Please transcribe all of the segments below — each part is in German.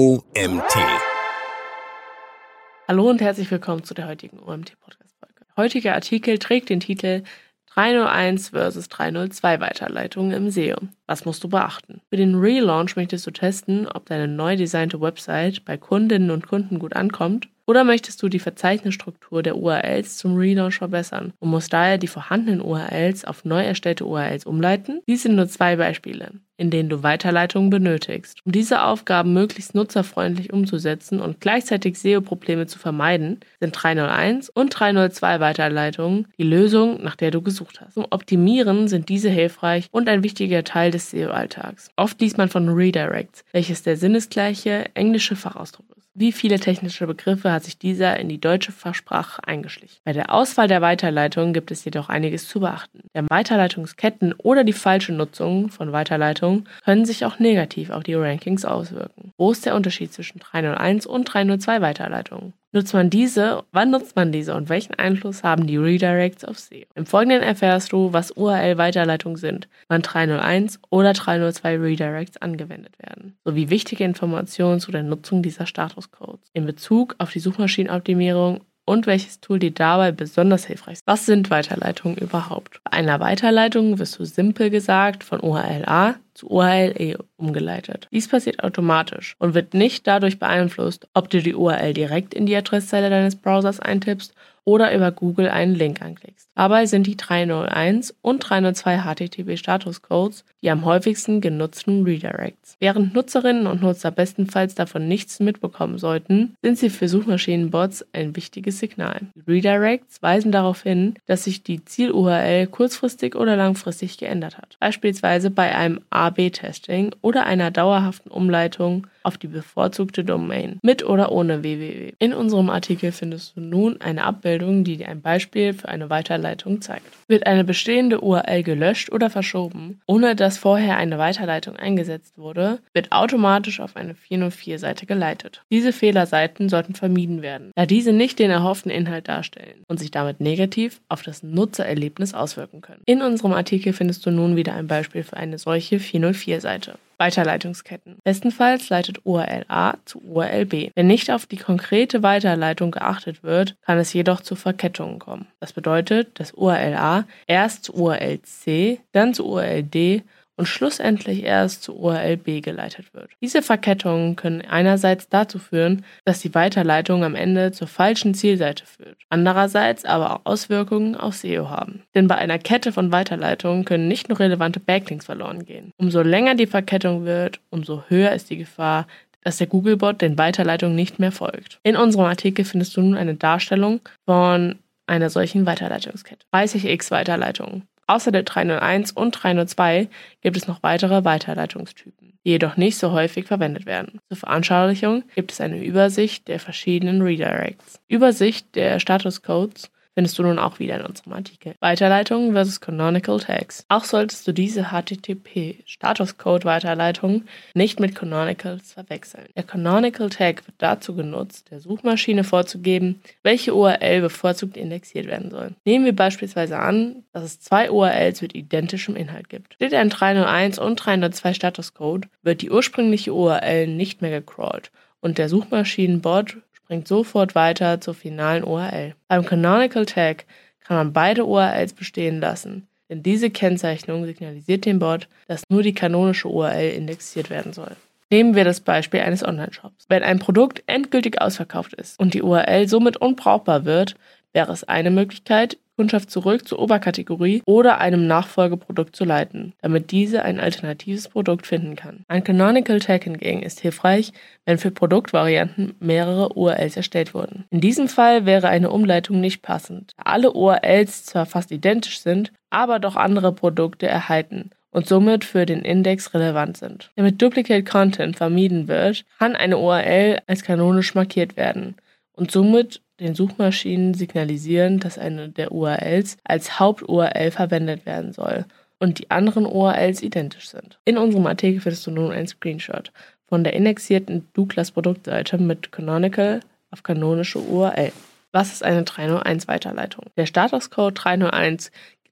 OMT. Hallo und herzlich willkommen zu der heutigen OMT-Podcast-Folge. Der heutige Artikel trägt den Titel 301 versus 302 Weiterleitungen im SEO. Was musst du beachten? Für den Relaunch möchtest du testen, ob deine neu designte Website bei Kundinnen und Kunden gut ankommt oder möchtest du die Verzeichnisstruktur der URLs zum Relaunch verbessern und musst daher die vorhandenen URLs auf neu erstellte URLs umleiten? Dies sind nur zwei Beispiele, in denen du Weiterleitungen benötigst. Um diese Aufgaben möglichst nutzerfreundlich umzusetzen und gleichzeitig SEO-Probleme zu vermeiden, sind 301 und 302 Weiterleitungen die Lösung, nach der du gesucht hast. Zum Optimieren sind diese hilfreich und ein wichtiger Teil des SEO-Alltags. Oft liest man von Redirects, welches der sinnesgleiche englische Fachausdruck ist. Wie viele technische Begriffe hat sich dieser in die deutsche Fachsprache eingeschlichen? Bei der Auswahl der Weiterleitung gibt es jedoch einiges zu beachten. Der Weiterleitungsketten oder die falsche Nutzung von Weiterleitungen können sich auch negativ auf die Rankings auswirken. Wo ist der Unterschied zwischen 301 und 302 Weiterleitungen? Nutzt man diese? Wann nutzt man diese und welchen Einfluss haben die Redirects auf SEO? Im Folgenden erfährst du, was URL-Weiterleitungen sind, wann 301 oder 302 Redirects angewendet werden, sowie wichtige Informationen zu der Nutzung dieser Statuscodes in Bezug auf die Suchmaschinenoptimierung und welches Tool dir dabei besonders hilfreich ist. Was sind Weiterleitungen überhaupt? Bei einer Weiterleitung wirst du simpel gesagt von URL A zu URL-E umgeleitet. Dies passiert automatisch und wird nicht dadurch beeinflusst, ob du die URL direkt in die Adresszeile deines Browsers eintippst oder über Google einen Link anklickst. Dabei sind die 301 und 302 HTTP Statuscodes die am häufigsten genutzten Redirects. Während Nutzerinnen und Nutzer bestenfalls davon nichts mitbekommen sollten, sind sie für Suchmaschinenbots ein wichtiges Signal. Die Redirects weisen darauf hin, dass sich die Ziel-URL kurzfristig oder langfristig geändert hat, beispielsweise bei einem AB-Testing oder einer dauerhaften Umleitung auf die bevorzugte Domain mit oder ohne www. In unserem Artikel findest du nun eine Abbildung, die dir ein Beispiel für eine Weiterleitung zeigt. Wird eine bestehende URL gelöscht oder verschoben, ohne dass vorher eine Weiterleitung eingesetzt wurde, wird automatisch auf eine 404-Seite geleitet. Diese Fehlerseiten sollten vermieden werden, da diese nicht den erhofften Inhalt darstellen und sich damit negativ auf das Nutzererlebnis auswirken können. In unserem Artikel findest du nun wieder ein Beispiel für eine solche 404-Seite. Weiterleitungsketten. Bestenfalls leitet URL A zu URL B. Wenn nicht auf die konkrete Weiterleitung geachtet wird, kann es jedoch zu Verkettungen kommen. Das bedeutet, dass URL A erst zu URL C, dann zu URL D und schlussendlich erst zu URL B geleitet wird. Diese Verkettungen können einerseits dazu führen, dass die Weiterleitung am Ende zur falschen Zielseite führt, andererseits aber auch Auswirkungen auf SEO haben. Denn bei einer Kette von Weiterleitungen können nicht nur relevante Backlinks verloren gehen. Umso länger die Verkettung wird, umso höher ist die Gefahr, dass der Googlebot den Weiterleitungen nicht mehr folgt. In unserem Artikel findest du nun eine Darstellung von einer solchen Weiterleitungskette. 30x Weiterleitungen. Außer der 301 und 302 gibt es noch weitere Weiterleitungstypen, die jedoch nicht so häufig verwendet werden. Zur Veranschaulichung gibt es eine Übersicht der verschiedenen Redirects. Übersicht der Statuscodes findest du nun auch wieder in unserem Artikel. Weiterleitung versus Canonical Tags. Auch solltest du diese HTTP Statuscode Weiterleitung nicht mit Canonicals verwechseln. Der Canonical Tag wird dazu genutzt, der Suchmaschine vorzugeben, welche URL bevorzugt indexiert werden soll. Nehmen wir beispielsweise an, dass es zwei URLs mit identischem Inhalt gibt. Steht ein 301 und 302 Statuscode, wird die ursprüngliche URL nicht mehr gecrawlt und der Suchmaschinenbot bringt sofort weiter zur finalen URL. Beim Canonical Tag kann man beide URLs bestehen lassen, denn diese Kennzeichnung signalisiert dem Bot, dass nur die kanonische URL indexiert werden soll. Nehmen wir das Beispiel eines Online-Shops. Wenn ein Produkt endgültig ausverkauft ist und die URL somit unbrauchbar wird, wäre es eine Möglichkeit, Kundschaft zurück zur Oberkategorie oder einem Nachfolgeprodukt zu leiten, damit diese ein alternatives Produkt finden kann. Ein Canonical Tag hingegen ist hilfreich, wenn für Produktvarianten mehrere URLs erstellt wurden. In diesem Fall wäre eine Umleitung nicht passend, da alle URLs zwar fast identisch sind, aber doch andere Produkte erhalten und somit für den Index relevant sind. Damit Duplicate Content vermieden wird, kann eine URL als kanonisch markiert werden und somit den Suchmaschinen signalisieren, dass eine der URLs als Haupt-URL verwendet werden soll und die anderen URLs identisch sind. In unserem Artikel findest du nun ein Screenshot von der indexierten Douglas Produktseite mit Canonical auf kanonische URL. Was ist eine 301 Weiterleitung? Der Statuscode 301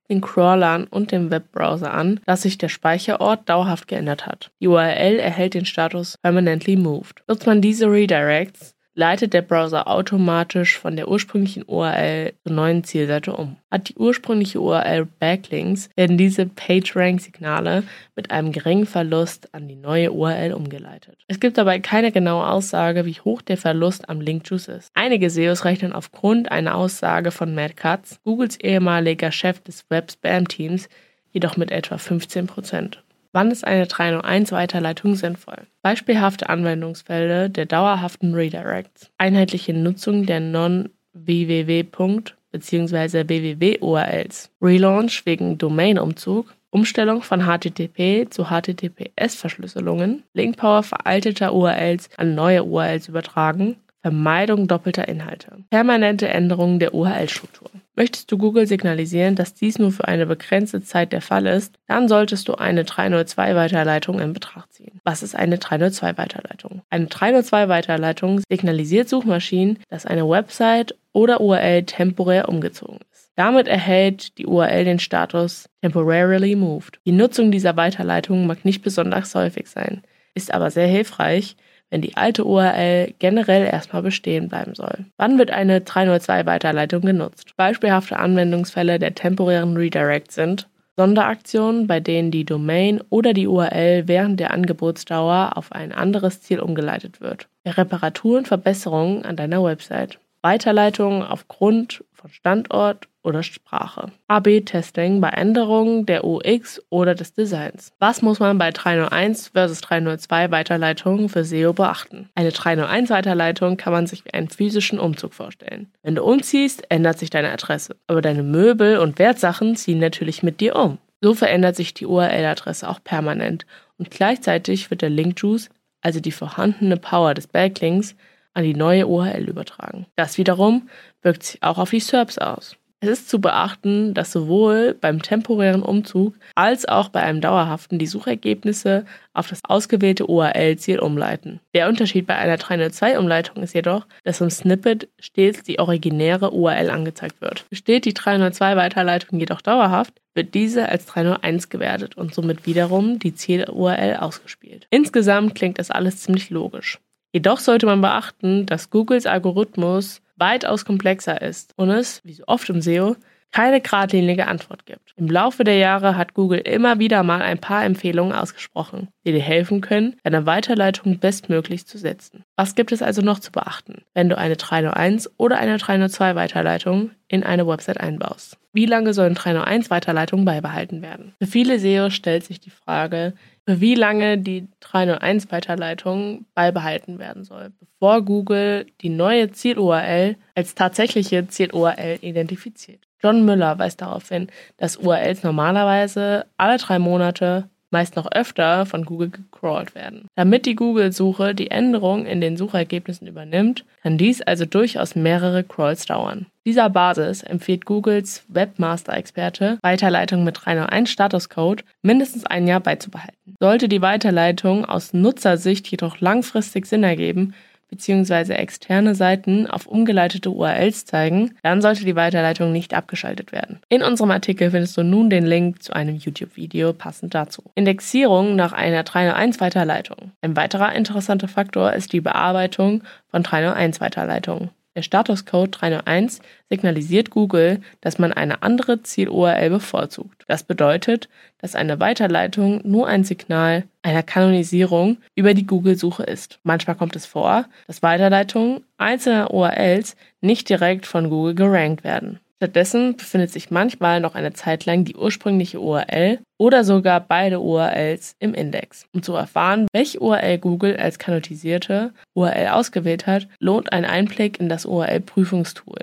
den Crawlern und dem Webbrowser an, dass sich der Speicherort dauerhaft geändert hat. Die URL erhält den Status Permanently Moved. Nutzt man diese Redirects, leitet der Browser automatisch von der ursprünglichen URL zur neuen Zielseite um. Hat die ursprüngliche URL Backlinks, werden diese PageRank-Signale mit einem geringen Verlust an die neue URL umgeleitet. Es gibt dabei keine genaue Aussage, wie hoch der Verlust am Link-Juice ist. Einige SEOs rechnen aufgrund einer Aussage von Matt Katz, Googles ehemaliger Chef des Web-Spam-Teams, jedoch mit etwa 15%. Wann ist eine 301-Weiterleitung sinnvoll? Beispielhafte Anwendungsfälle der dauerhaften Redirects. Einheitliche Nutzung der Non-www. bzw. www-URLs. Relaunch wegen Domainumzug. Umstellung von HTTP zu HTTPS-Verschlüsselungen. Linkpower veralteter URLs an neue URLs übertragen. Vermeidung doppelter Inhalte. Permanente Änderung der URL-Struktur. Möchtest du Google signalisieren, dass dies nur für eine begrenzte Zeit der Fall ist, dann solltest du eine 302-Weiterleitung in Betracht ziehen. Was ist eine 302-Weiterleitung? Eine 302-Weiterleitung signalisiert Suchmaschinen, dass eine Website oder URL temporär umgezogen ist. Damit erhält die URL den Status Temporarily Moved. Die Nutzung dieser Weiterleitung mag nicht besonders häufig sein, ist aber sehr hilfreich, wenn die alte URL generell erstmal bestehen bleiben soll. Wann wird eine 302-Weiterleitung genutzt? Beispielhafte Anwendungsfälle der temporären Redirect sind Sonderaktionen, bei denen die Domain oder die URL während der Angebotsdauer auf ein anderes Ziel umgeleitet wird. Reparaturen, Verbesserungen an deiner Website. Weiterleitungen aufgrund von Standort oder Sprache. AB-Testing bei Änderungen der UX oder des Designs. Was muss man bei 301 versus 302 Weiterleitungen für SEO beachten? Eine 301 Weiterleitung kann man sich wie einen physischen Umzug vorstellen. Wenn du umziehst, ändert sich deine Adresse. Aber deine Möbel und Wertsachen ziehen natürlich mit dir um. So verändert sich die URL-Adresse auch permanent und gleichzeitig wird der Link-Juice, also die vorhandene Power des Backlinks, an die neue URL übertragen. Das wiederum wirkt sich auch auf die SERPs aus. Es ist zu beachten, dass sowohl beim temporären Umzug als auch bei einem dauerhaften die Suchergebnisse auf das ausgewählte URL-Ziel umleiten. Der Unterschied bei einer 302-Umleitung ist jedoch, dass im Snippet stets die originäre URL angezeigt wird. Besteht die 302-Weiterleitung jedoch dauerhaft, wird diese als 301 gewertet und somit wiederum die Ziel-URL ausgespielt. Insgesamt klingt das alles ziemlich logisch. Jedoch sollte man beachten, dass Googles Algorithmus weitaus komplexer ist und es, wie so oft im SEO, keine geradlinige Antwort gibt. Im Laufe der Jahre hat Google immer wieder mal ein paar Empfehlungen ausgesprochen, die dir helfen können, deine Weiterleitung bestmöglich zu setzen. Was gibt es also noch zu beachten, wenn du eine 301 oder eine 302 Weiterleitung in eine Website einbaust? Wie lange sollen 301 Weiterleitungen beibehalten werden? Für viele SEO stellt sich die Frage, für wie lange die 301 Weiterleitung beibehalten werden soll, bevor Google die neue Ziel-URL als tatsächliche Ziel-URL identifiziert. John Müller weist darauf hin, dass URLs normalerweise alle drei Monate meist noch öfter von Google gecrawlt werden. Damit die Google-Suche die Änderung in den Suchergebnissen übernimmt, kann dies also durchaus mehrere Crawls dauern. Dieser Basis empfiehlt Googles Webmaster-Experte, Weiterleitung mit 301 Statuscode mindestens ein Jahr beizubehalten. Sollte die Weiterleitung aus Nutzersicht jedoch langfristig Sinn ergeben, bzw. externe Seiten auf umgeleitete URLs zeigen, dann sollte die Weiterleitung nicht abgeschaltet werden. In unserem Artikel findest du nun den Link zu einem YouTube-Video passend dazu. Indexierung nach einer 301 Weiterleitung. Ein weiterer interessanter Faktor ist die Bearbeitung von 301 Weiterleitungen. Der Statuscode 301 signalisiert Google, dass man eine andere Ziel-URL bevorzugt. Das bedeutet, dass eine Weiterleitung nur ein Signal einer Kanonisierung über die Google-Suche ist. Manchmal kommt es vor, dass Weiterleitungen einzelner URLs nicht direkt von Google gerankt werden. Stattdessen befindet sich manchmal noch eine Zeit lang die ursprüngliche URL oder sogar beide URLs im Index. Um zu erfahren, welche URL Google als kanonisierte URL ausgewählt hat, lohnt ein Einblick in das URL-Prüfungstool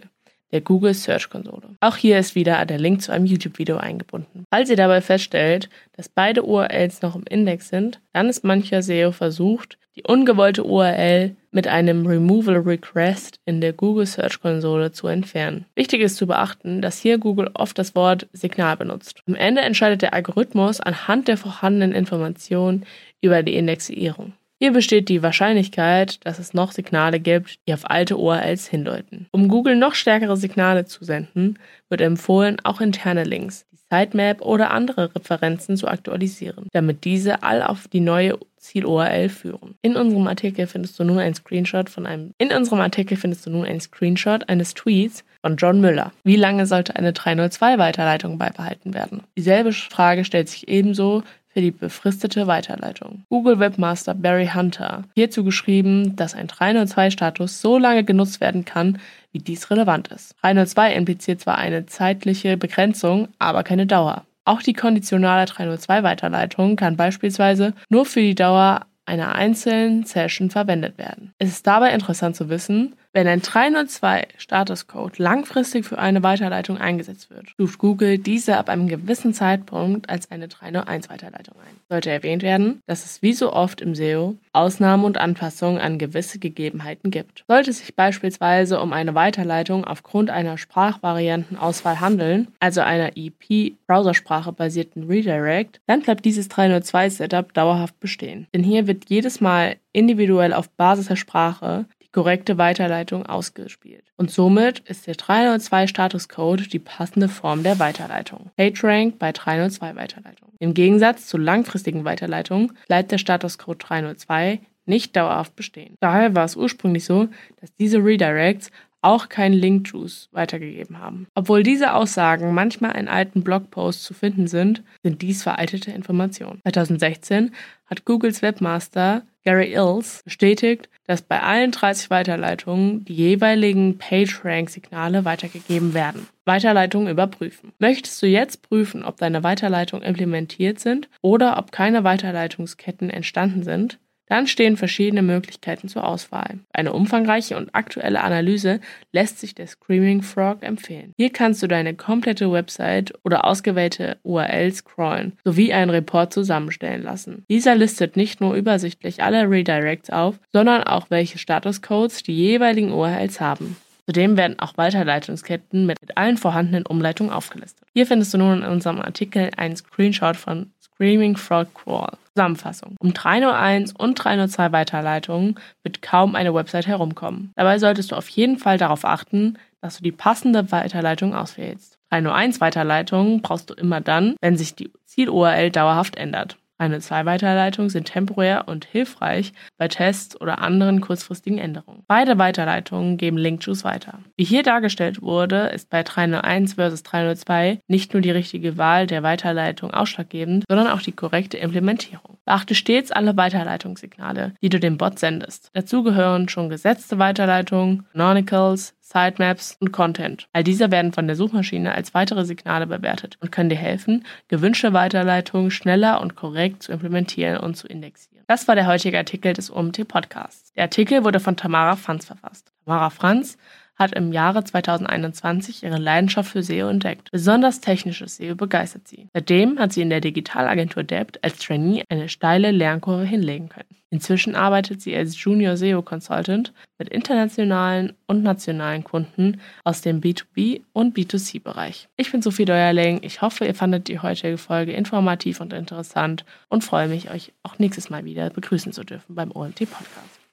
der Google Search Konsole. Auch hier ist wieder der Link zu einem YouTube-Video eingebunden. Falls ihr dabei feststellt, dass beide URLs noch im Index sind, dann ist mancher SEO versucht, die ungewollte URL mit einem Removal Request in der Google Search Konsole zu entfernen. Wichtig ist zu beachten, dass hier Google oft das Wort Signal benutzt. Am Ende entscheidet der Algorithmus anhand der vorhandenen Informationen über die Indexierung. Hier besteht die Wahrscheinlichkeit, dass es noch Signale gibt, die auf alte URLs hindeuten. Um Google noch stärkere Signale zu senden, wird empfohlen, auch interne Links, Sitemap oder andere Referenzen zu aktualisieren, damit diese all auf die neue Ziel-URL führen. In unserem Artikel findest du nun einen Screenshot von einem In unserem Artikel findest du nun einen Screenshot eines Tweets von John Müller. Wie lange sollte eine 302 Weiterleitung beibehalten werden? Dieselbe Frage stellt sich ebenso für die befristete Weiterleitung. Google Webmaster Barry Hunter hierzu geschrieben, dass ein 302-Status so lange genutzt werden kann, wie dies relevant ist. 302 impliziert zwar eine zeitliche Begrenzung, aber keine Dauer. Auch die konditionale 302-Weiterleitung kann beispielsweise nur für die Dauer einer einzelnen Session verwendet werden. Es ist dabei interessant zu wissen, wenn ein 302 Statuscode langfristig für eine Weiterleitung eingesetzt wird, stuft Google diese ab einem gewissen Zeitpunkt als eine 301 Weiterleitung ein. Sollte erwähnt werden, dass es wie so oft im SEO Ausnahmen und Anpassungen an gewisse Gegebenheiten gibt. Sollte es sich beispielsweise um eine Weiterleitung aufgrund einer Sprachvariantenauswahl handeln, also einer EP-Browsersprache basierten Redirect, dann bleibt dieses 302-Setup dauerhaft bestehen. Denn hier wird jedes Mal individuell auf Basis der Sprache korrekte Weiterleitung ausgespielt. Und somit ist der 302 Statuscode die passende Form der Weiterleitung. PageRank bei 302 Weiterleitung. Im Gegensatz zu langfristigen Weiterleitungen bleibt der Statuscode 302 nicht dauerhaft bestehen. Daher war es ursprünglich so, dass diese Redirects auch keinen Link-Juice weitergegeben haben. Obwohl diese Aussagen manchmal in alten Blogposts zu finden sind, sind dies veraltete Informationen. 2016 hat Googles Webmaster Gary Ills bestätigt, dass bei allen 30 Weiterleitungen die jeweiligen PageRank-Signale weitergegeben werden. Weiterleitungen überprüfen. Möchtest du jetzt prüfen, ob deine Weiterleitungen implementiert sind oder ob keine Weiterleitungsketten entstanden sind? Dann stehen verschiedene Möglichkeiten zur Auswahl. Eine umfangreiche und aktuelle Analyse lässt sich der Screaming Frog empfehlen. Hier kannst du deine komplette Website oder ausgewählte URLs scrollen sowie einen Report zusammenstellen lassen. Dieser listet nicht nur übersichtlich alle Redirects auf, sondern auch welche Statuscodes die jeweiligen URLs haben. Zudem werden auch Weiterleitungsketten mit allen vorhandenen Umleitungen aufgelistet. Hier findest du nun in unserem Artikel einen Screenshot von Screaming Frog Crawl. Zusammenfassung. Um 301 und 302 Weiterleitungen wird kaum eine Website herumkommen. Dabei solltest du auf jeden Fall darauf achten, dass du die passende Weiterleitung auswählst. 301 Weiterleitungen brauchst du immer dann, wenn sich die Ziel-URL dauerhaft ändert. Eine Zwei-Weiterleitungen sind temporär und hilfreich bei Tests oder anderen kurzfristigen Änderungen. Beide Weiterleitungen geben Link-Juice weiter. Wie hier dargestellt wurde, ist bei 301 vs 302 nicht nur die richtige Wahl der Weiterleitung ausschlaggebend, sondern auch die korrekte Implementierung. Beachte stets alle Weiterleitungssignale, die du dem Bot sendest. Dazu gehören schon gesetzte Weiterleitungen, Canonicals, Sitemaps und Content. All diese werden von der Suchmaschine als weitere Signale bewertet und können dir helfen, gewünschte Weiterleitungen schneller und korrekt zu implementieren und zu indexieren. Das war der heutige Artikel des OMT Podcasts. Der Artikel wurde von Tamara Franz verfasst. Tamara Franz hat im Jahre 2021 ihre Leidenschaft für SEO entdeckt. Besonders technisches SEO begeistert sie. Seitdem hat sie in der Digitalagentur Debt als Trainee eine steile Lernkurve hinlegen können. Inzwischen arbeitet sie als Junior SEO Consultant mit internationalen und nationalen Kunden aus dem B2B und B2C-Bereich. Ich bin Sophie Deuerling. Ich hoffe, ihr fandet die heutige Folge informativ und interessant und freue mich, euch auch nächstes Mal wieder begrüßen zu dürfen beim OMT Podcast.